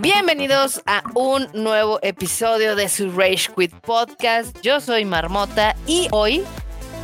Bienvenidos a un nuevo episodio de su Rage Quit Podcast. Yo soy Marmota y hoy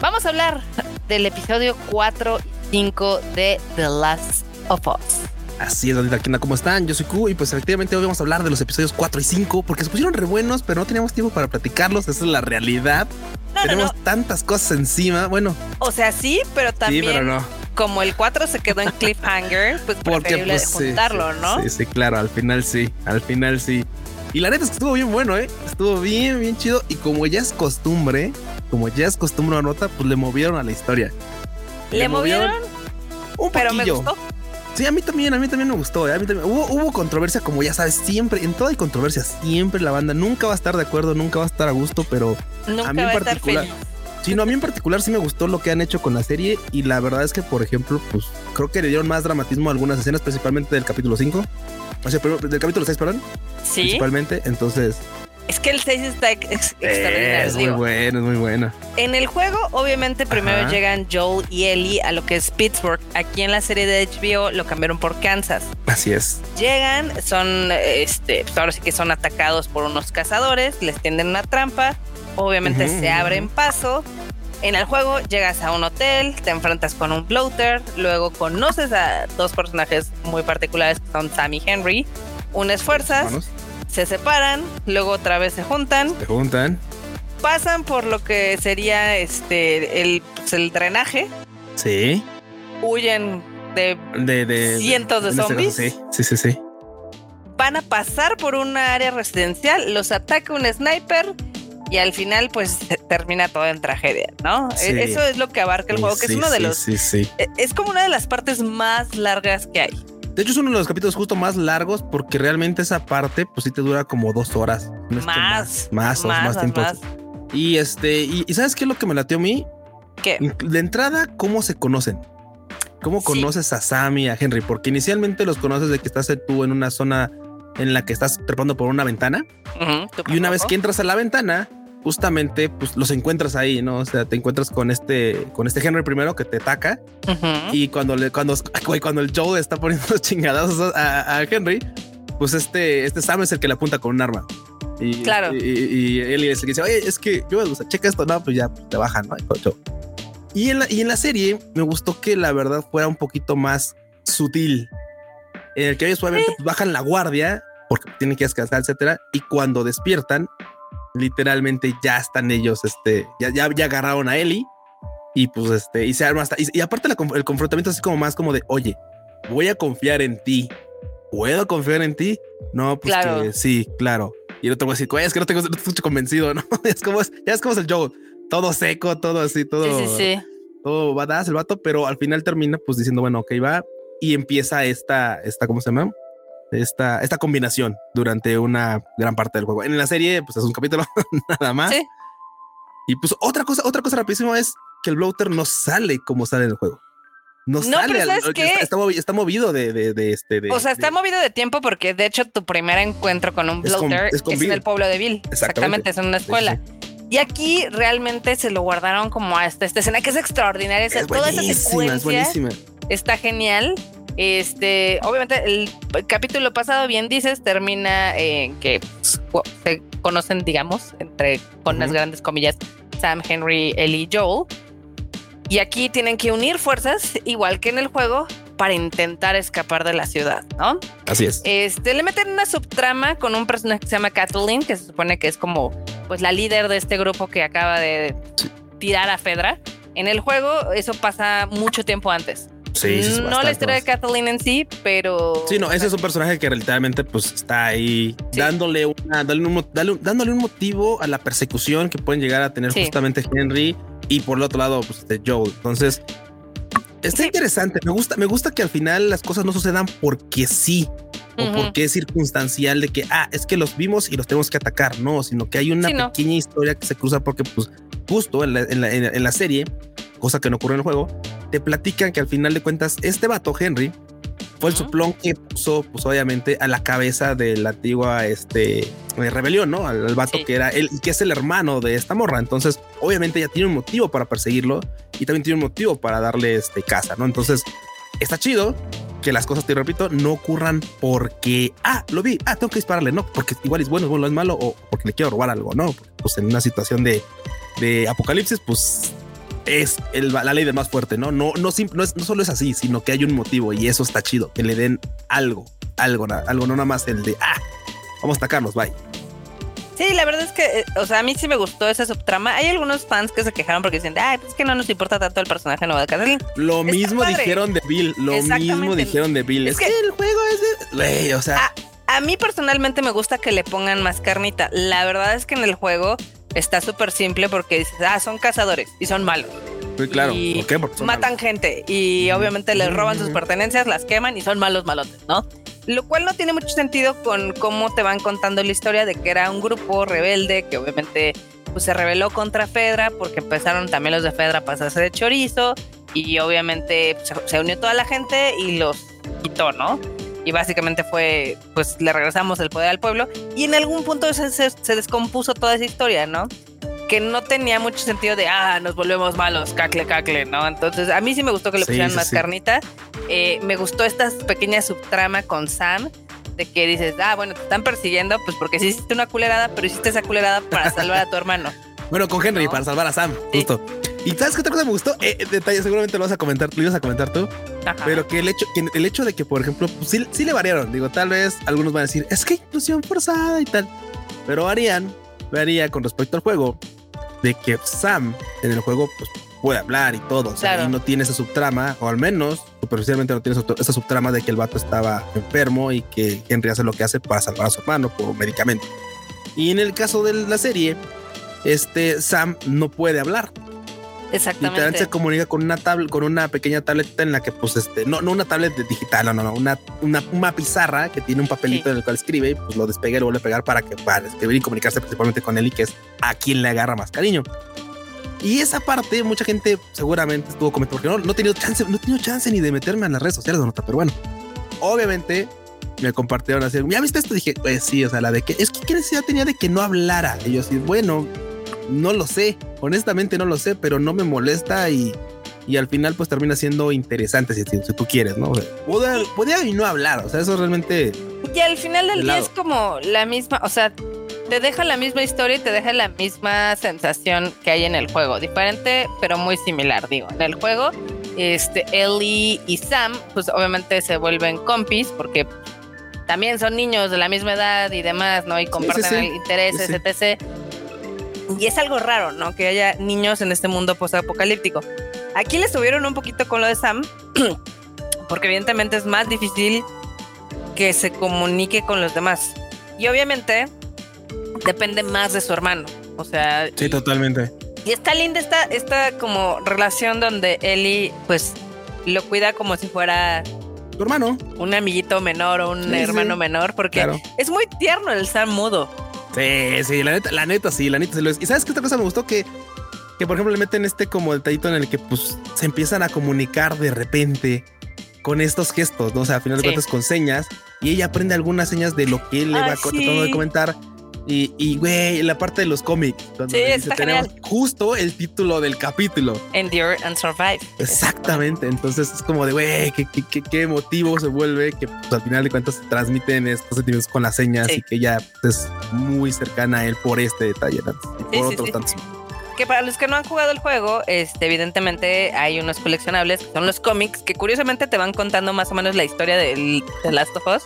vamos a hablar del episodio 4 y 5 de The Last of Us. Así es, Dandita Quina, ¿cómo están? Yo soy Q y pues efectivamente hoy vamos a hablar de los episodios 4 y 5 porque se pusieron re buenos, pero no teníamos tiempo para platicarlos, esa es la realidad. No, Tenemos no. tantas cosas encima, bueno, O sea, sí, pero también sí, pero no. como el 4 se quedó en cliffhanger, pues Porque pues juntarlo, sí, ¿no? Sí, sí, claro, al final sí, al final sí. Y la neta es que estuvo bien bueno, ¿eh? Estuvo bien, bien chido. Y como ya es costumbre, como ya es costumbre una nota, pues le movieron a la historia. Le movieron, un pero me gustó. Sí, a mí también, a mí también me gustó. ¿eh? A mí también. Hubo, hubo controversia, como ya sabes, siempre, en toda hay controversia, siempre la banda nunca va a estar de acuerdo, nunca va a estar a gusto, pero Nunca a mí en particular, sí, no, a mí en particular sí me gustó lo que han hecho con la serie y la verdad es que, por ejemplo, pues creo que le dieron más dramatismo a algunas escenas, principalmente del capítulo 5. O sea, del capítulo 6, perdón, Sí, principalmente. Entonces, es que el 6 está ex- ex- extraordinario. es muy bueno, es muy bueno. En el juego, obviamente, primero Ajá. llegan Joel y Ellie a lo que es Pittsburgh. Aquí en la serie de HBO lo cambiaron por Kansas. Así es. Llegan, son, este, pues ahora sí que son atacados por unos cazadores, les tienden una trampa, obviamente Ujú, se ujú. abren paso. En el juego llegas a un hotel, te enfrentas con un bloater, luego conoces a dos personajes muy particulares que son Sam y Henry, unes fuerzas, se separan, luego otra vez se juntan, se juntan. pasan por lo que sería este el, pues, el drenaje, Sí. huyen de De, de Cientos de este caso, zombies. sí, sí, sí, sí. van a pasar por una área residencial, los ataca un sniper y al final pues termina todo en tragedia, ¿no? Sí. Eso es lo que abarca el juego, que Sí, es uno de los... Sí, sí. e- Es como una de las partes más largas que hay. De hecho, es uno de los capítulos justo más largos porque realmente esa parte, pues sí te dura como dos horas. No es que Más, más, más, más, tiempo. más. Y este, y, y ¿sabes qué es lo que me latió a mí? ¿Qué? De entrada, ¿cómo se conocen? ¿Cómo Sí. conoces a Sammy y a Henry? Porque inicialmente los conoces de que estás tú en una zona en la que estás trepando por una ventana y una vez que entras a la ventana, justamente pues los encuentras ahí, ¿no? O sea, te encuentras con este con este Henry primero que te ataca y cuando le cuando cuando el Joe está poniendo los chingadazos a, a Henry, pues este este Sam es el que le apunta con un arma. Y, Claro. Y, y, y él es el que dice, oye, es que yo, o sea, checa esto, no, pues ya te bajan, ¿no? Y en, la, y en la serie me gustó que la verdad fuera un poquito más sutil. En el que ellos obviamente pues, bajan la guardia porque tienen que descansar, etcétera. Y cuando despiertan, literalmente ya están ellos, este, ya, ya, ya agarraron a Ellie y pues este, y se arma hasta, y, y aparte la el confrontamiento es como más como de, oye, voy a confiar en ti. ¿Puedo confiar en ti? No, pues Claro. que sí, claro. Y el otro va a decir, "Oye, es que no tengo, no estoy convencido, ¿no? es como es, ya es como es el Joe, todo seco, todo así, todo, Sí, sí, sí. todo badass el vato, pero al final termina pues diciendo, bueno, ok, va y empieza esta, esta, ¿cómo se llama? Esta, esta combinación durante una gran parte del juego. En la serie, pues es un capítulo nada más. Sí. Y pues otra cosa, otra cosa rapidísima es que el bloater no sale como sale en el juego. No, No, sale, pero al- ¿sabes qué? Está, está movi- está movido de, de, de este. De, O sea, está movido de tiempo porque de hecho tu primer encuentro con un Es con- bloater es es, con en Bill. el pueblo de Bill. Exactamente. Exactamente, es en una escuela. sí, Y aquí realmente se lo guardaron como hasta esta escena que es extraordinaria. Es toda esa secuencia es buenísima. está genial. Este, obviamente, el capítulo pasado, bien dices, termina en que pues, se conocen, digamos, entre con unas Ujú. grandes comillas, Sam, Henry, Ellie y Joel. Y aquí tienen que unir fuerzas, igual que en el juego, para intentar escapar de la ciudad, ¿no? Así es. Este, le meten una subtrama con un personaje que se llama Kathleen, que se supone que es como pues la líder de este grupo que acaba de tirar a Fedra. En el juego eso pasa mucho tiempo antes. Sí, sí, sí, no la historia de. Kathleen en sí, pero Sí, no, ese es un personaje que literalmente pues está ahí Sí. dándole una, dándole un, dándole un motivo a la persecución que pueden llegar a tener Sí. justamente Henry y por el otro lado, pues este Joel. Entonces, está interesante. Me gusta, me gusta que al final las cosas no sucedan porque sí o porque es circunstancial de que ah, es que los vimos y los tenemos que atacar. No, sino que hay una Sí, no. pequeña historia que se cruza porque, pues, justo en la, en la- en la- en la serie, cosa que no ocurre en el juego, te platican que al final de cuentas, este vato Henry fue el Ujú. soplón que puso, pues obviamente, a la cabeza de la antigua, este, de rebelión, ¿no? Al, al vato que era él y que es el hermano de esta morra. Entonces, obviamente ya tiene un motivo para perseguirlo y también tiene un motivo para darle este casa, ¿no? Entonces, está chido que las cosas, te repito, no ocurran porque, ah, lo vi, ah, tengo que dispararle, no, porque igual es bueno, bueno, es malo o porque le quiero robar algo, no, pues en una situación de, de apocalipsis, pues es el, la ley de más fuerte, ¿no? No, no, no, es, no solo es así, sino que hay un motivo y eso está chido, que le den algo, algo, algo, no nada más el de, ah, vamos a atacarlos, bye. Sí, la verdad es que, eh, o sea, a mí sí me gustó esa subtrama. Hay algunos fans que se quejaron porque dicen, ay, pues es que no nos importa tanto el personaje nuevo de Kathleen. Lo mismo dijeron de Bill, lo mismo dijeron de Bill. Es, que, el juego es de... o sea... A, mí personalmente me gusta que le pongan más carnita. La verdad es que en el juego está súper simple porque dices, ah, son cazadores y son malos. Sí, claro. ¿Por qué? Porque matan gente y obviamente les roban sus pertenencias, las queman y son malos malotes, ¿no? lo cual no tiene mucho sentido con cómo te van contando la historia de que era un grupo rebelde que obviamente pues, se rebeló contra Fedra porque empezaron también los de Fedra a pasarse de chorizo y obviamente se, unió toda la gente y los quitó, ¿no? Y básicamente fue, pues le regresamos el poder al pueblo y en algún punto se, se descompuso toda esa historia, ¿no? que no tenía mucho sentido de, ah, nos volvemos malos, cacle, cacle, ¿no? Entonces, a mí sí me gustó que le pusieran más carnita. Eh, me gustó esta pequeña subtrama con Sam, de que dices, ah, bueno, te están persiguiendo, pues porque sí hiciste una culerada, pero hiciste esa culerada para salvar a tu hermano. Bueno, con Henry, para salvar a Sam, justo. Y sabes qué otra cosa me gustó, eh, eh, detalle, seguramente lo vas a comentar, lo ibas a comentar tú, pero que el hecho, que el hecho de que, por ejemplo, pues, sí, sí, le variaron. Digo, tal vez algunos van a decir, es que inclusión forzada y tal, pero varían, varía con respecto al juego de que Sam en el juego pues, puede hablar y todo, y no tiene esa subtrama, o al menos superficialmente no tiene esa subtrama de que el vato estaba enfermo y que Henry hace lo que hace para salvar a su hermano por medicamento. Y en el caso de la serie, este Sam no puede hablar, Exactamente. Literalmente se comunica con una tablet, con una pequeña tableta en la que, pues, este, no, no una tablet digital, no, no, no, una, una, pizarra que tiene un papelito en el cual escribe y pues lo despega y lo vuelve a pegar para que para escribir y comunicarse principalmente con él y que es a quien le agarra más cariño. Y esa parte, mucha gente seguramente estuvo comentando porque no, no he tenido chance, no he tenido chance ni de meterme en las redes sociales nota, pero bueno, obviamente me compartieron así. ¿Ya viste esto? Dije, pues sí, o sea, la de que es que qué necesidad tenía de que no hablara. Y yo así, bueno, no lo sé, honestamente no lo sé, pero no me molesta y, y al final pues termina siendo interesante si, si, tú quieres, ¿no? podía, y no hablar, o sea, eso realmente... Y al final del día es como la misma, o sea, te deja la misma historia y te deja la misma sensación que hay en el juego, diferente pero muy similar, digo, en el juego, este, Ellie y Sam pues obviamente se vuelven compis porque también son niños de la misma edad y demás, ¿no? Y comparten intereses, etc y es algo raro, ¿no? Que haya niños en este mundo post-apocalíptico. Aquí le subieron un poquito con lo de Sam, porque evidentemente es más difícil que se comunique con los demás. Y obviamente depende más de su hermano. O sea. Sí, totalmente. Y está linda esta, esta como relación donde Ellie, pues, lo cuida como si fuera. Tu hermano. Un amiguito menor o un hermano menor, porque es muy tierno el Sam mudo. Sí, sí, la neta, la neta, sí, la neta sí lo es. Y sabes qué otra cosa me gustó que, que por ejemplo le meten este como detallito en el que pues se empiezan a comunicar de repente con estos gestos, ¿no? O sea, al final de cuentas con señas y ella aprende algunas señas de lo que él le va tratando de comentar. Y, y, güey, la parte de los cómics, sí, está tenemos justo el título del capítulo. Endure and Survive. Exactamente. Entonces es como de, güey, qué, qué, qué, emotivo se vuelve que pues, al final de cuentas se transmiten estos sentimientos con las señas y que ella es muy cercana a él por este detalle y por otros tantos. Que para los que no han jugado el juego, este, evidentemente hay unos coleccionables, son los cómics, que curiosamente te van contando más o menos la historia del, de Last of Us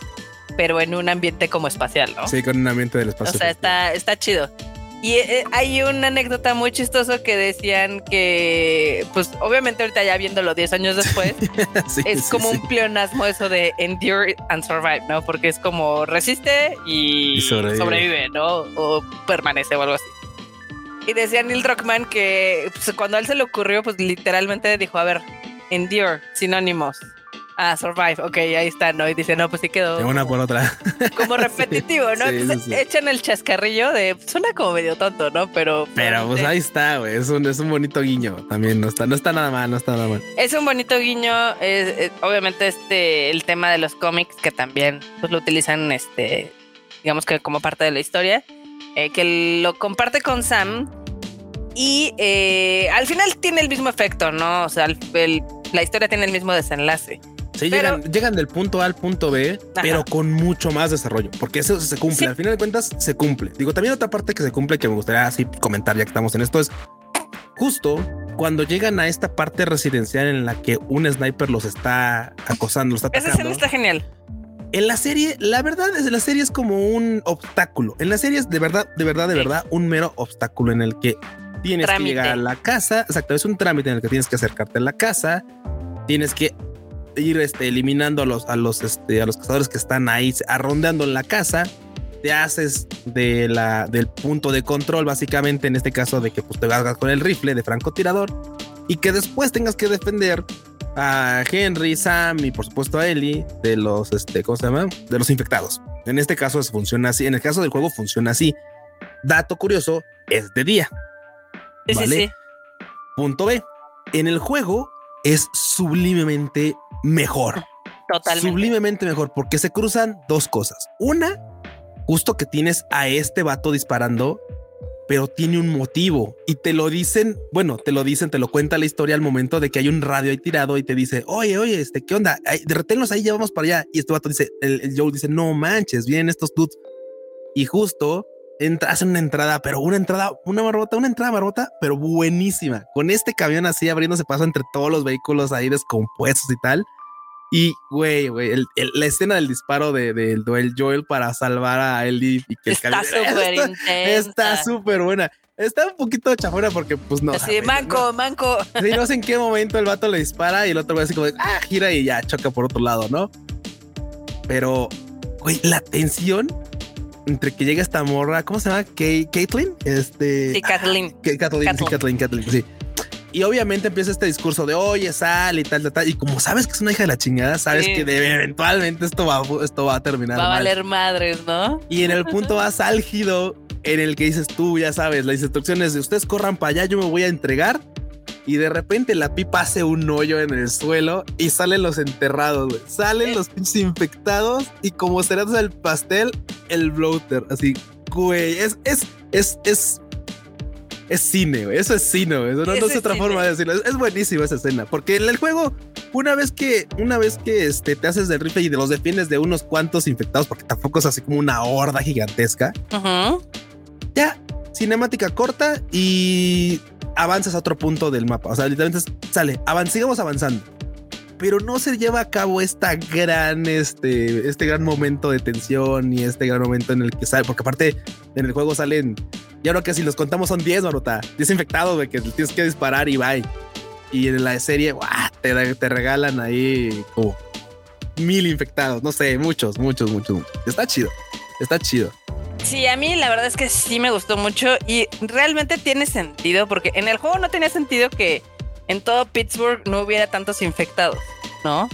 pero en un ambiente como espacial, ¿no? Sí, con un ambiente del espacio. O sea, está, está chido. Y eh, hay una anécdota muy chistosa que decían que, pues obviamente ahorita ya viéndolo 10 años después, es como un pleonasmo eso de endure and survive, ¿no? Porque es como resiste y, sobrevive. ¿no? O permanece o algo así. Y decía Neil Druckmann que pues, cuando a él se le ocurrió, pues literalmente dijo, a ver, endure, sinónimos, Ah, Survive, ok, ahí está, ¿no? Y dice, no, pues sí quedó. De una por otra. Como repetitivo, ¿no? Entonces echan el chascarrillo de. Suena como medio tonto, ¿no? Pero. Pero pues ahí está, güey. Es un, es un bonito guiño. También no está, no está nada mal, no está nada mal. Es un bonito guiño. Es, obviamente, este, el tema de los cómics, que también pues lo utilizan este digamos que como parte de la historia, eh, que lo comparte con Sam y eh, al final tiene el mismo efecto, ¿no? O sea, la historia tiene el mismo desenlace. Sí, llegan, llegan, del punto A al punto B, pero con mucho más desarrollo, porque eso se cumple. Al final de cuentas, se cumple. Digo, también otra parte que se cumple que me gustaría así comentar ya que estamos en esto es justo cuando llegan a esta parte residencial en la que un sniper los está acosando, los está atacando. Esa escena está genial. En la serie, la verdad es la serie es como un obstáculo. En la serie es de verdad, de verdad, de verdad, un mero obstáculo en el que tienes que llegar a la casa. Exacto, es un trámite en el que tienes que acercarte a la casa. Tienes que ir este, eliminando a los, a los, este, a los cazadores que están ahí arrondeando en la casa te haces de la, del punto de control, básicamente en este caso de que pues, te hagas con el rifle de francotirador y que después tengas que defender a Henry, Sam y por supuesto a Ellie de los, este, ¿cómo se llama? De los infectados. En este caso funciona así, en el caso del juego funciona así. Dato curioso, es de día. ¿vale? Punto B. En el juego es sublimemente mejor. Totalmente. Sublimemente mejor porque se cruzan dos cosas. Una, justo que tienes a este vato disparando, pero tiene un motivo y te lo dicen, bueno, te lo dicen, te lo cuenta la historia al momento de que hay un radio ahí tirado y te dice, oye, oye, este, ¿qué onda? Derretenlos ahí, ya vamos para allá. Y este vato dice, el, Joe dice, no manches, vienen estos dudes. Y justo entra, hacen una entrada, pero una entrada, una barbota, una entrada barbota, pero buenísima. Con este camión así abriéndose paso entre todos los vehículos ahí descompuestos y tal. Y, güey, güey, la escena del disparo del de, Duel Joel para salvar a Ellie y que está súper Está súper buena. Está un poquito chafona porque, pues no. Así, manco, manco. Sí, no sé en qué momento el vato le dispara y el otro va así como de, ah, gira y ya choca por otro lado, ¿no? Pero, güey, la tensión entre que llega esta morra, ¿cómo se llama? Caitlyn. Este. Sí, Kathleen. Kathleen, sí, Kathleen, Kathleen, sí y obviamente empieza este discurso de oye, sal y tal, tal, tal. Y como sabes que es una hija de la chingada, sabes que eventualmente esto va, esto va a terminar. Va a valer madres, ¿no? Y en el punto más álgido en el que dices tú, ya sabes, las instrucciones de ustedes corran para allá, yo me voy a entregar. Y de repente la pipa hace un hoyo en el suelo y salen los enterrados, güey. Salen los pinches infectados y como será el pastel, el bloater. Así, güey, es, es, es, es es cine, güey. Eso es cine, güey. No, no es otra forma de decirlo. Es, buenísimo esa escena. Porque en el juego, una vez que, una vez que este, te haces del rifle y de los defiendes de unos cuantos infectados, porque tampoco es así como una horda gigantesca. Ya, cinemática corta y avanzas a otro punto del mapa. O sea, literalmente sale, sigamos avanzando. Pero no se lleva a cabo esta gran, este, este gran momento de tensión y este gran momento en el que sale, porque aparte en el juego salen y ahora que si los contamos son 10, Marota. 10 infectados de que tienes que disparar y bye. Y en la serie, te, te regalan ahí como mil infectados. No sé, muchos, muchos, muchos. Está chido. Está chido. Sí, a mí la verdad es que sí me gustó mucho y realmente tiene sentido porque en el juego no tenía sentido que en todo Pittsburgh no hubiera tantos infectados, ¿no?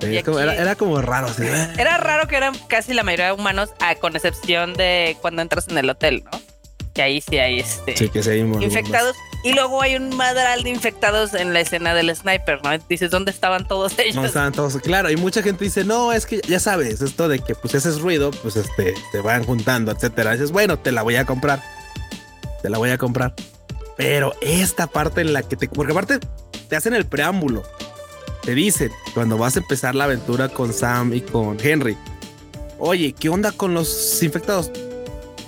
era, como raro. Era raro que eran casi la mayoría de humanos, con excepción de cuando entras en el hotel, ¿no? que ahí sí hay este infectados. Y luego hay un madral de infectados en la escena del sniper, ¿no? Dices, ¿dónde estaban todos ellos? No estaban todos, claro. Y mucha gente dice, no, es que ya sabes, esto de que pues haces ruido, pues este, te van juntando, etcétera. dices, bueno, te la voy a comprar. Te la voy a comprar. Pero esta parte en la que te, porque aparte te hacen el preámbulo. Te dicen, cuando vas a empezar la aventura con Sam y con Henry, oye, ¿qué onda con los infectados?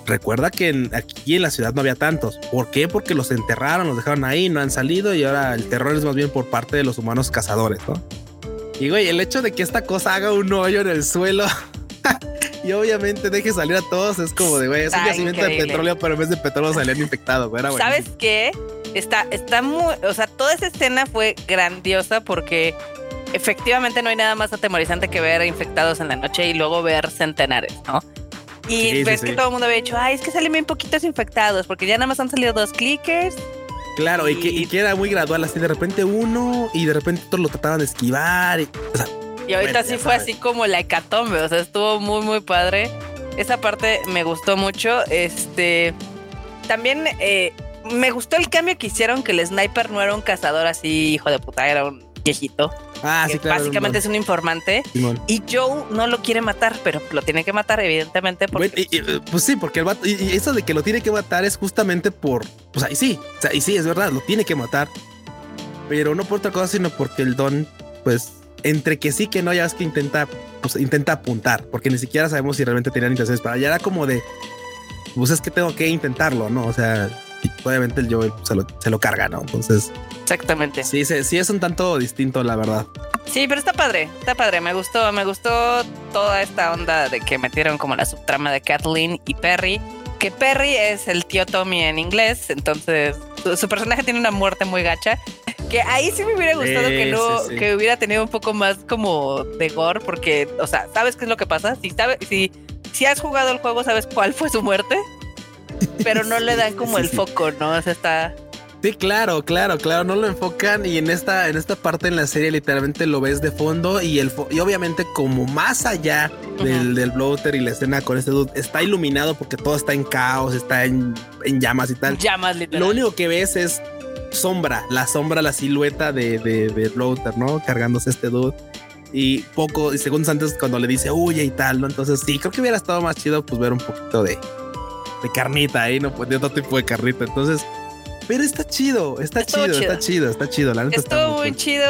Recuerda que aquí en la ciudad no había tantos. ¿Por qué? Porque los enterraron, los dejaron ahí, no han salido y ahora el terror es más bien por parte de los humanos cazadores, ¿no? Y güey, el hecho de que esta cosa haga un hoyo en el suelo y obviamente deje salir a todos es como de, güey, es un yacimiento de petróleo, pero en vez de petróleo salían infectados, güey. ¿Sabes qué? Está, está muy, o sea, toda esa escena fue grandiosa porque efectivamente no hay nada más atemorizante que ver infectados en la noche y luego ver centenares, ¿no? Y ves que todo el mundo había dicho, ay, es que salen bien poquitos infectados, porque ya nada más han salido dos clickers. Claro, y, que, era muy gradual, así de repente uno y de repente todos lo trataban de esquivar. Y, y ahorita sí fue así como la hecatombe, o sea, estuvo muy, muy padre. Esa parte me gustó mucho. Este, también eh, me gustó el cambio que hicieron, que el sniper no era un cazador así, hijo de puta, era un viejito. Ah, sí, claro. Básicamente es un informante. Y Joe no lo quiere matar, pero lo tiene que matar, evidentemente. Porque... Eh, pues sí, porque el vato, y, eso de que lo tiene que matar es justamente por. Pues ahí sí, o sea, y sí, es verdad, lo tiene que matar. Pero no por otra cosa, sino porque el don, pues, entre que sí que no, ya es que intenta, pues intenta apuntar, porque ni siquiera sabemos si realmente tenían intenciones para. Ya era como de. Pues es que tengo que intentarlo, ¿no? O sea, obviamente el Joe se lo, se lo carga, ¿no? Entonces. Exactamente. Sí, sí, sí, es un tanto distinto, la verdad. Sí, pero está padre, está padre. Me gustó, me gustó toda esta onda de que metieron como la subtrama de Kathleen y Perry. Que Perry es el tío Tommy en inglés, entonces su, personaje tiene una muerte muy gacha. Que ahí sí me hubiera gustado que no, que hubiera tenido un poco más como de gore, porque, o sea, ¿sabes qué es lo que pasa? Si sabes, si, si has jugado el juego, sabes cuál fue su muerte, pero no le dan como el foco, ¿no? O sea, está, Sí, claro, claro, claro, no lo enfocan y en esta, en esta parte en la serie literalmente lo ves de fondo y el y obviamente como más allá del, del bloater y la escena con este dude está iluminado porque todo está en caos, está en, llamas y tal. Llamas, literal. Lo único que ves es sombra, la sombra, la silueta de, de, de bloater, ¿no? Cargándose este dude y poco y segundos antes cuando le dice huye y tal, ¿no? Entonces sí, creo que hubiera estado más chido pues ver un poquito de, de carnita ahí, ¿no? Pues de otro tipo de carnita. Entonces pero está chido, está chido, está chido, está chido. La Estuvo muy chido.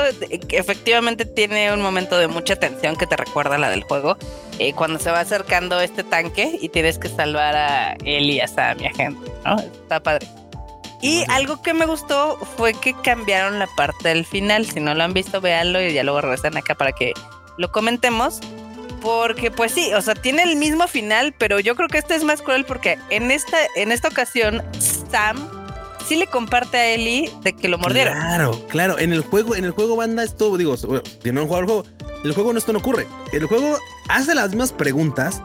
Efectivamente tiene un momento de mucha tensión que te recuerda a la del juego. Eh, cuando se va acercando este tanque y tienes que salvar a él y a Sam y a gente, ¿no? Está padre. Y algo que me gustó fue que cambiaron la parte del final. Si no lo han visto, véanlo y ya luego regresan acá para que lo comentemos. Porque, pues sí, o sea, tiene el mismo final, pero yo creo que este es más cruel porque en esta, en esta ocasión Sam sí le comparte a Ellie de que lo mordieron. Claro, claro. En el juego, en el juego, banda, esto, digo, si no han jugado el juego, en el juego no, esto no ocurre. El juego hace las mismas preguntas,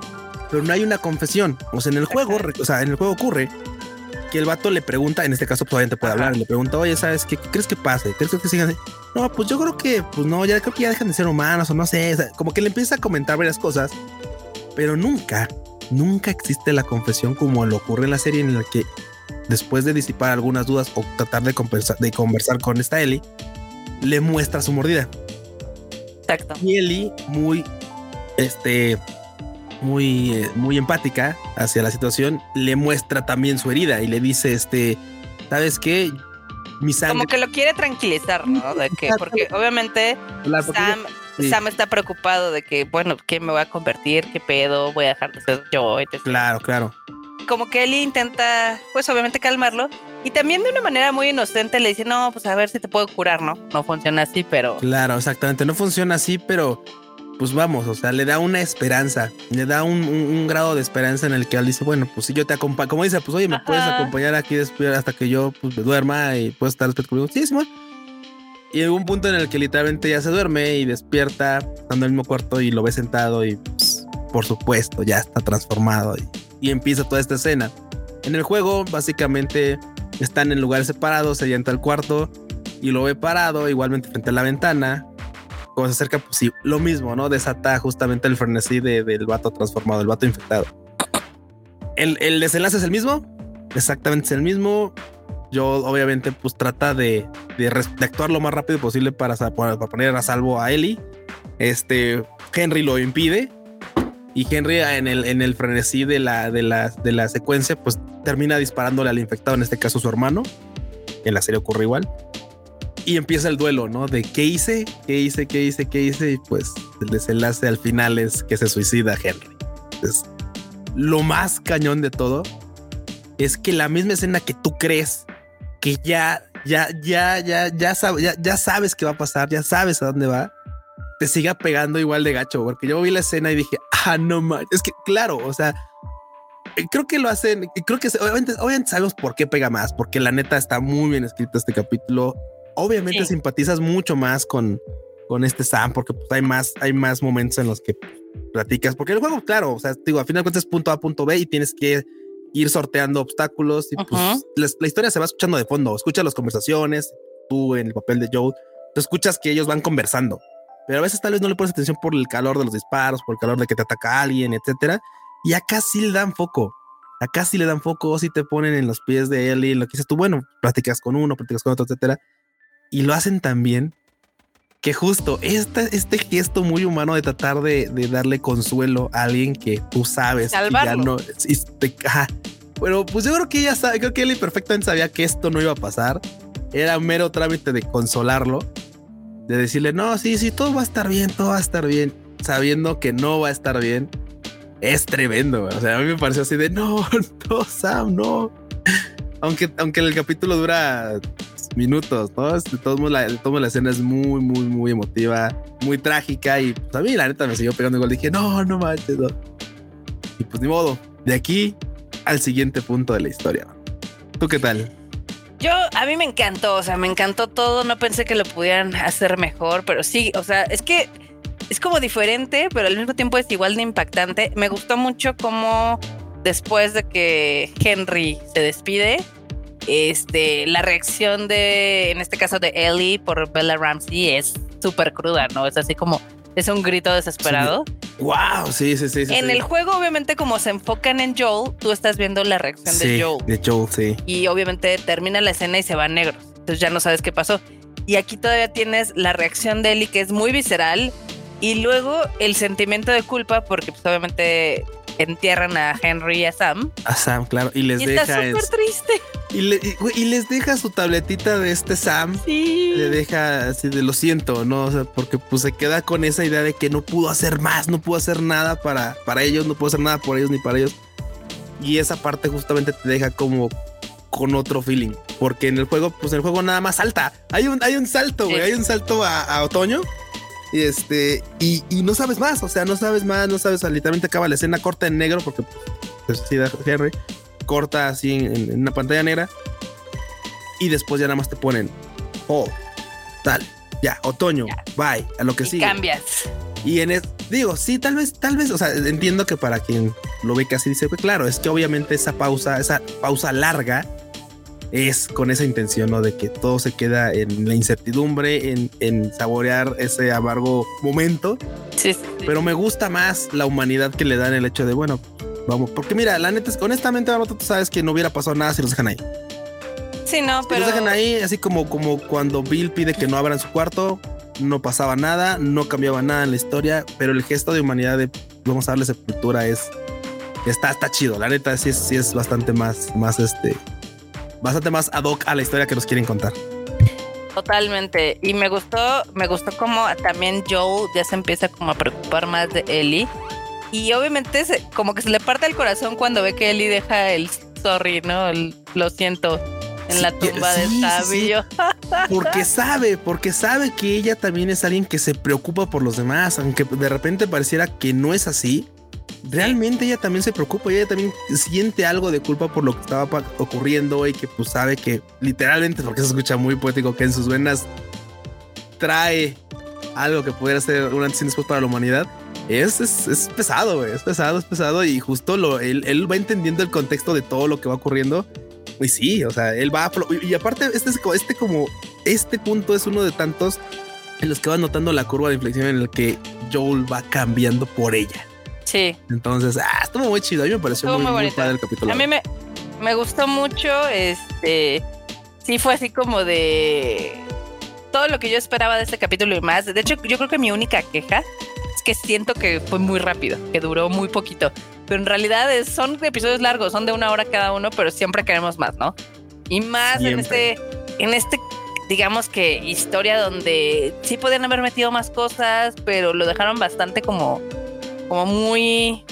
pero no hay una confesión. O sea, en el juego, o sea, en el juego ocurre que el vato le pregunta, en este caso todavía te puede hablar, le pregunta, oye, ¿sabes qué, crees que pase? ¿Crees que sigan? No, pues yo creo que, pues no, ya creo que ya dejan de ser humanos o no sé, como que le empieza a comentar varias cosas, pero nunca, nunca existe la confesión como lo ocurre en la serie en la que después de disipar algunas dudas o tratar de, de conversar con esta Ellie, le muestra su mordida. Exacto. Y Ellie, muy, este, muy, eh, muy empática hacia la situación, le muestra también su herida y le dice, este, ¿sabes qué? Mi sangre. Como que lo quiere tranquilizar, ¿no? De que, porque obviamente Sam, Sam, está preocupado de que, bueno, ¿qué me voy a convertir? ¿Qué pedo? Voy a dejar de ser yo. Claro, claro como que Ellie intenta, pues obviamente calmarlo. Y también de una manera muy inocente le dice, no, pues a ver si te puedo curar, ¿no? No funciona así, pero... Claro, exactamente, no funciona así, pero pues vamos, o sea, le da una esperanza, le da un, grado de esperanza en el que él dice, bueno, pues si yo te acompaño, como dice, pues oye, me puedes acompañar aquí después hasta que yo pues, me duerma y puedo estar conmigo. Sí, Simón. Y en un punto en el que literalmente ya se duerme y despierta, estando en el mismo cuarto y lo ve sentado y pues, por supuesto ya está transformado y y empieza toda esta escena. En el juego, básicamente, están en lugares separados, se entra al cuarto y lo ve parado, igualmente frente a la ventana. Cuando se acerca, pues sí, lo mismo, ¿no? Desata justamente el frenesí del vato transformado, el vato infectado. El, el, desenlace es el mismo, exactamente es el mismo. Yo, obviamente, pues trata de, de, actuar lo más rápido posible para, para, poner a salvo a Ellie. Este Henry lo impide, y Henry en el, en el frenesí de la, de, la, de la secuencia, pues termina disparándole al infectado, en este caso su hermano. En la serie ocurre igual. Y empieza el duelo, ¿no? De qué hice, qué hice, qué hice, qué hice. Y pues el desenlace al final es que se suicida Henry. Lo más cañón de todo es que la misma escena que tú crees que ya, ya, ya, ya, ya, ya, ya sabes qué va a pasar, ya sabes a dónde va, te siga pegando igual de gacho, porque yo vi la escena y dije, ah, no más. Es que, claro, o sea, eh, creo que lo hacen, creo que obviamente, obviamente sabemos por qué pega más, porque la neta está muy bien escrito este capítulo. Obviamente simpatizas mucho más con, con este Sam, porque pues, hay más, hay más momentos en los que platicas, porque el juego, claro, o sea, digo, al final de cuentas es punto A, punto B y tienes que ir sorteando obstáculos y pues la, la, historia se va escuchando de fondo, escucha las conversaciones, tú en el papel de Joe, tú escuchas que ellos van conversando pero a veces tal vez no le pones atención por el calor de los disparos, por el calor de que te ataca alguien, etcétera. Y acá sí le dan foco. Acá sí le dan foco, si te ponen en los pies de él y lo que dices tú, bueno, platicas con uno, platicas con otro, etcétera. Y lo hacen tan bien que justo este, este gesto muy humano de tratar de, darle consuelo a alguien que tú sabes que ya no. Pero pues yo creo que ella sabe, creo que Ellie perfectamente sabía que esto no iba a pasar. Era mero trámite de consolarlo, de decirle, no, sí, sí, todo va a estar bien, todo va a estar bien, sabiendo que no va a estar bien. Es tremendo, o sea, a mí me pareció así de, no, no, Sam, no. Aunque, aunque el capítulo dura minutos, ¿no? Todos modos, la, la escena es muy, muy, muy emotiva, muy trágica y pues, a mí la neta me siguió pegando igual. Dije, no, no manches, no. Y pues ni modo, de aquí al siguiente punto de la historia. ¿Tú qué tal? Yo, a mí me encantó, o sea, me encantó todo, no pensé que lo pudieran hacer mejor, pero sí, o sea, es que es como diferente, pero al mismo tiempo es igual de impactante. Me gustó mucho cómo después de que Henry se despide, este, la reacción de, en este caso de Ellie por Bella Ramsey es súper cruda, ¿no? Es así como, es un grito desesperado. wow, sí, sí, sí. en el juego, obviamente, como se enfocan en Joel, tú estás viendo la reacción de Joel. De Joel, sí. Y obviamente termina la escena y se va negro. Entonces ya no sabes qué pasó. Y aquí todavía tienes la reacción de Ellie, que es muy visceral. Y luego el sentimiento de culpa, porque pues obviamente entierran a Henry y a Sam. A Sam, claro. Y les deja. Está súper triste. Y, les deja su tabletita de este Sam. Sí. Le deja así de lo siento, ¿no? O sea, porque pues se queda con esa idea de que no pudo hacer más, no pudo hacer nada para, para ellos, no pudo hacer nada por ellos ni para ellos. Y esa parte justamente te deja como con otro feeling. Porque en el juego, pues en el juego nada más salta. Hay un, hay un salto, güey. Hay un salto a otoño y este, y, no sabes más, o sea, no sabes más, no sabes, literalmente acaba la escena corta en negro, porque pues, sí, Henry, corta así en, una pantalla negra. Y después ya nada más te ponen, oh, tal, ya, otoño, bye, a lo que y sigue. Cambias. Y en digo, sí, tal vez, tal vez, o sea, entiendo que para quien lo ve casi dice, pues claro, es que obviamente esa pausa, esa pausa larga es con esa intención, ¿no? De que todo se queda en la incertidumbre, en, saborear ese amargo momento. Sí, Pero me gusta más la humanidad que le dan el hecho de, bueno, vamos, porque mira, la neta es, honestamente, tú sabes que no hubiera pasado nada si los dejan ahí. Sí, no, pero. los dejan ahí, así como, como cuando Bill pide que no abran su cuarto, no pasaba nada, no cambiaba nada en la historia, pero el gesto de humanidad de vamos a darle sepultura es. Está, está chido, la neta sí es, sí es bastante más, más este, bastante más ad hoc a la historia que nos quieren contar. Totalmente. Y me gustó, me gustó como también Joel ya se empieza como a preocupar más de Ellie. Y obviamente como que se le parte el corazón cuando ve que Ellie deja el sorry, ¿no? lo siento en la tumba de sí, Porque sabe, porque sabe que ella también es alguien que se preocupa por los demás, aunque de repente pareciera que no es así realmente ella también se preocupa y ella también siente algo de culpa por lo que estaba ocurriendo y que pues sabe que literalmente, porque se escucha muy poético, que en sus venas trae algo que pudiera ser un antes y después para la humanidad. Es, es, pesado, es pesado, es pesado y justo lo, él, va entendiendo el contexto de todo lo que va ocurriendo. Y sí, o sea, él va y, aparte este, este como este punto es uno de tantos en los que va notando la curva de inflexión en el que Joel va cambiando por ella. Sí. Entonces, ah, estuvo muy chido. A mí me pareció muy, padre el capítulo. A mí me, me gustó mucho. Este sí fue así como de todo lo que yo esperaba de este capítulo y más. De hecho, yo creo que mi única queja es que siento que fue muy rápido, que duró muy poquito. Pero en realidad son episodios largos, son de una hora cada uno, pero siempre queremos más, ¿no? Y más en este, en este, digamos que historia donde sí podían haber metido más cosas, pero lo dejaron bastante como como muy,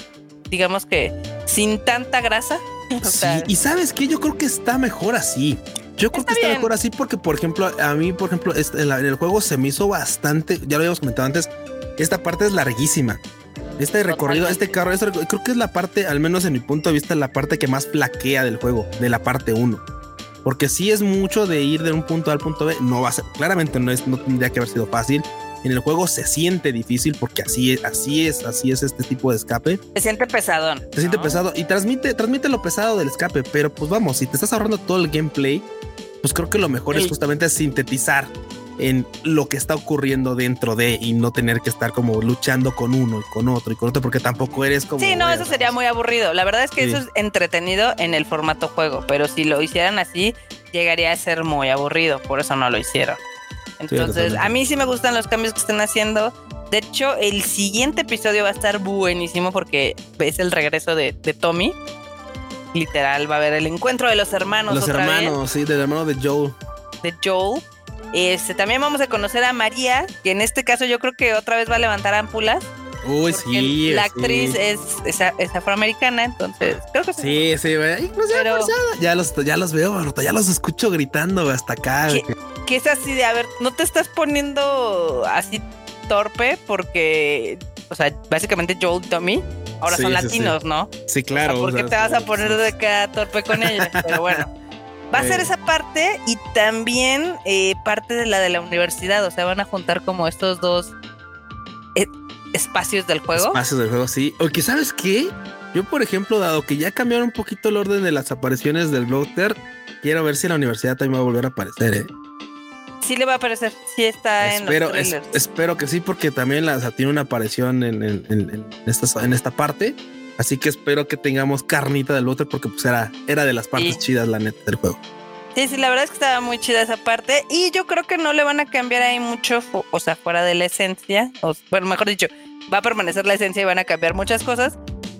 digamos que sin tanta grasa. sí, y sabes que yo creo que está mejor así. Yo creo que está mejor así porque, por ejemplo, a mí, por ejemplo, en, el juego se me hizo bastante, ya lo habíamos comentado antes, esta parte es larguísima. Este recorrido, este carro, creo que es la parte, al menos en mi punto de vista, la parte que más flaquea del juego, de la parte 1. Porque si es mucho de ir de un punto A al punto B, no va a ser, claramente no, es, no tendría que haber sido fácil en el juego se siente difícil porque así es, así es, así es este tipo de escape. Se siente pesadón. Se siente pesado y transmite, transmite lo pesado del escape, pero pues vamos, si te estás ahorrando todo el gameplay, pues creo que lo mejor es justamente sintetizar en lo que está ocurriendo dentro de y no tener que estar como luchando con uno y con otro y con otro porque tampoco eres como Sí, no, eso sería muy aburrido. La verdad es que eso es entretenido en el formato juego, pero si lo hicieran así llegaría a ser muy aburrido, por eso no lo hicieron. Entonces, a mí sí me gustan los cambios que están haciendo. De hecho, el siguiente episodio va a estar buenísimo porque es el regreso de, Tommy. Literal, va a haber el encuentro de los hermanos. Los hermanos, sí, del hermano de Joel. De Joel. Este, también vamos a conocer a María, que en este caso yo creo que otra vez va a levantar ámpulas. Uy, sí. La actriz es, es, afroamericana, entonces creo que sí. Sí, sí, Ya los, ya los veo, ya los escucho gritando hasta acá. Que, es así de, a ver, no te estás poniendo así torpe porque, o sea, básicamente Joel y Tommy ahora son latinos, ¿no? Sí, claro. ¿Por qué te vas a poner de acá torpe con ella? Pero bueno. Va a ser esa parte y también eh, parte de la de la universidad, o sea, van a juntar como estos dos eh, espacios del juego. Espacios del juego, sí. O que sabes qué, yo por ejemplo, dado que ya cambiaron un poquito el orden de las apariciones del Blotter, quiero ver si la universidad también va a volver a aparecer, ¿eh? Sí le va a aparecer, sí está en los espero que sí, porque también la, tiene una aparición en, en, esta, en esta parte. Así que espero que tengamos carnita del Blotter porque pues era, era de las partes chidas, la neta, del juego. Sí, sí, la verdad es que estaba muy chida esa parte. Y yo creo que no le van a cambiar ahí mucho, o sea, fuera de la esencia. O, bueno, mejor dicho, va a permanecer la esencia y van a cambiar muchas cosas.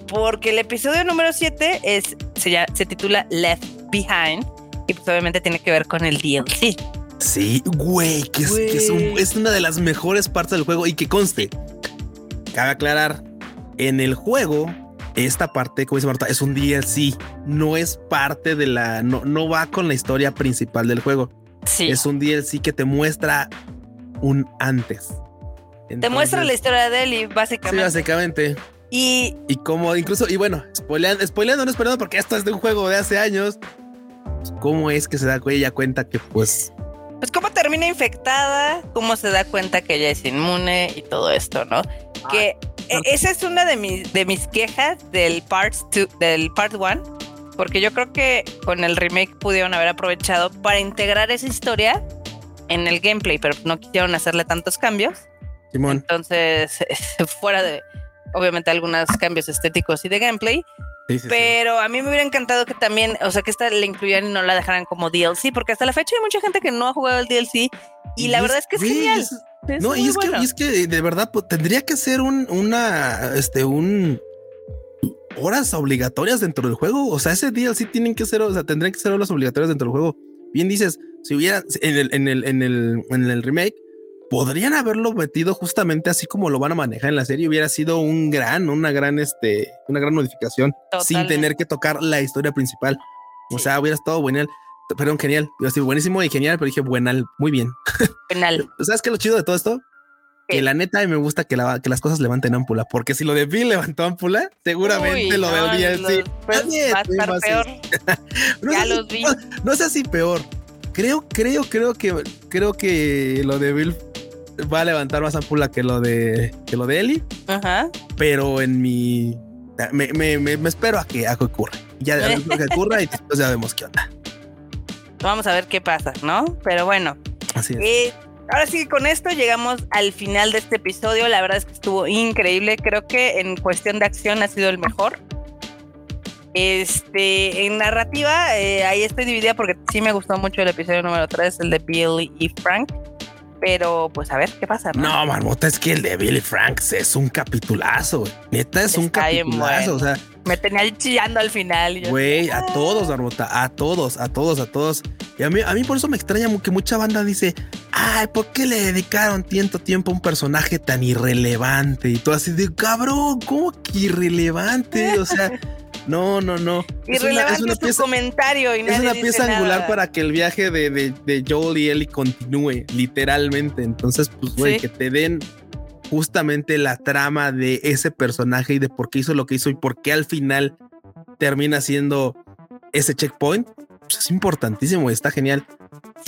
Porque el episodio número 7 es, se, se titula Left Behind. Y pues obviamente tiene que ver con el DLC. Sí, güey, que, es, es, una de las mejores partes del juego. Y que conste, cabe aclarar, en el juego esta parte, como dice Marta, es un DLC, no es parte de la, no, no va con la historia principal del juego. Sí. Es un DLC que te muestra un antes. te muestra la historia de Ellie, básicamente. Sí, básicamente. Y, y como incluso, y bueno, spoileando, spoileando no esperando porque esto es de un juego de hace años. ¿Cómo es que se da ella cuenta que pues... Pues cómo termina infectada, cómo se da cuenta que ella es inmune y todo esto, ¿no? Que e, esa es una de mis, de mis quejas del part del part 1, porque yo creo que con el remake pudieron haber aprovechado para integrar esa historia en el gameplay, pero no quisieron hacerle tantos cambios. Simón. Entonces, fuera de, obviamente, algunos cambios estéticos y de gameplay. Pero a mí me hubiera encantado que también, o sea, que esta la incluyeran y no la dejaran como DLC, porque hasta la fecha hay mucha gente que no ha jugado el DLC y, la verdad es que es genial no, y es, que, y es que de verdad pues, tendría que ser un, una, este, un horas obligatorias dentro del juego. O sea, ese sí tienen que ser, o sea, tendrían que ser horas obligatorias dentro del juego. Bien dices, si hubiera en el, en el, en el, en el remake, podrían haberlo metido justamente así como lo van a manejar en la serie. Hubiera sido un gran, una gran, este, una gran modificación sin tener que tocar la historia principal. O sea, hubiera estado genial. Perdón, genial. A decir buenísimo y genial, pero dije buenal, muy bien. Buenal. ¿Sabes qué es lo chido de todo esto? Que la neta me gusta que, la, que las cosas levanten ámpula, porque si lo de Bill levantó ámpula, seguramente lo de. Pues, va a estar peor. no ya los vi. No, sé si peor. Creo, creo, creo que creo que lo de Bill va a levantar más ámpula que lo de que lo de Ellie. Ajá. Pero en mi me, me, me, espero a que, a que ocurra. Ya que ocurra y después ya vemos qué onda. Vamos a ver qué pasa, ¿no? Pero bueno. Así es. Eh, ahora sí, con esto llegamos al final de este episodio. La verdad es que estuvo increíble. Creo que en cuestión de acción ha sido el mejor. Este, en narrativa, eh, ahí estoy dividida porque sí me gustó mucho el episodio número 3, el de Bill y Frank. Pero pues a ver qué pasa. No, no Marmota, es que el de Billy Franks es un capitulazo. Neta, es un capitulazo. O sea, me tenía chillando al final. Güey, a todos, Marmota, a todos, a todos, a todos. Y a mí, a mí por eso me extraña que mucha banda dice, ay, ¿por qué le dedicaron tanto tiempo a un personaje tan irrelevante? Y todo así de, cabrón, ¿cómo que irrelevante? O sea... No, no, no. Irrelevante es una, pieza, comentario y Es una pieza angular para que el viaje de, de, Joel y Ellie continúe, literalmente. Entonces, pues, güey, que te den justamente la trama de ese personaje y de por qué hizo lo que hizo y por qué al final termina siendo ese checkpoint, pues es importantísimo y está genial.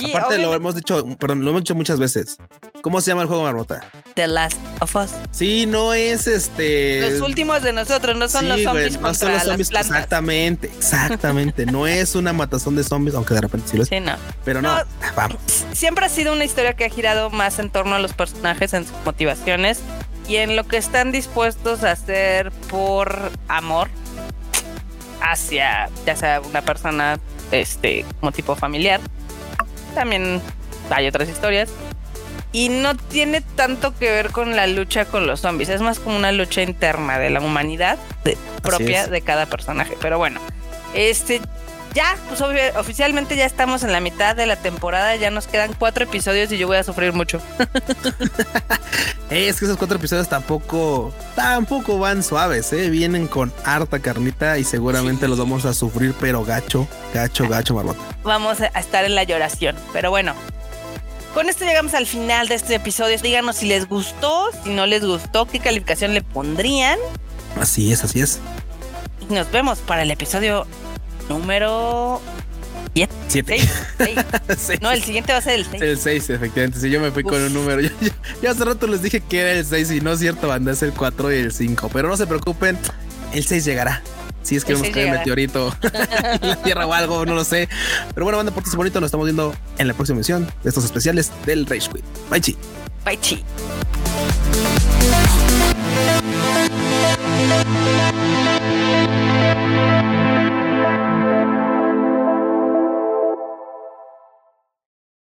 Aparte lo hemos dicho, perdón, lo hemos dicho muchas veces. ¿Cómo se llama el juego Marmota? The Last of Us. Sí, no es este. Los últimos de nosotros, no son los zombies. no son los zombies. Exactamente, exactamente. no es una matazón de zombies, aunque de repente sí lo es. Sí, no. Pero no, vamos. Siempre ha sido una historia que ha girado más en torno a los personajes, en sus motivaciones y en lo que están dispuestos a hacer por amor hacia ya sea una persona este como tipo familiar también hay otras historias y no tiene tanto que ver con la lucha con los zombies, es más como una lucha interna de la humanidad propia de cada personaje. Pero bueno, este ya, pues oficialmente ya estamos en la mitad de la temporada, ya nos quedan cuatro episodios y yo voy a sufrir mucho. es que esos cuatro episodios tampoco, tampoco van suaves, ¿eh? vienen con harta carnita y seguramente los vamos a sufrir, pero gacho, gacho, gacho, marmota. Vamos a estar en la lloración, pero bueno. Con esto llegamos al final de este episodio. Díganos si les gustó, si no les gustó, qué calificación le pondrían. Así es, así es. Y nos vemos para el episodio número 7. No, el siguiente va a ser el 6. El 6, efectivamente. Si yo me fui con un número. Yo, hace rato les dije que era el 6 y no es cierto, banda, es el 4 y el 5. Pero no se preocupen, el 6 llegará. Si es que nos cae un meteorito en la Tierra o algo, no lo sé. Pero bueno, banda, por es bonito. Nos estamos viendo en la próxima emisión de estos especiales del Rage Quit. Bye, chi. Bye, chi.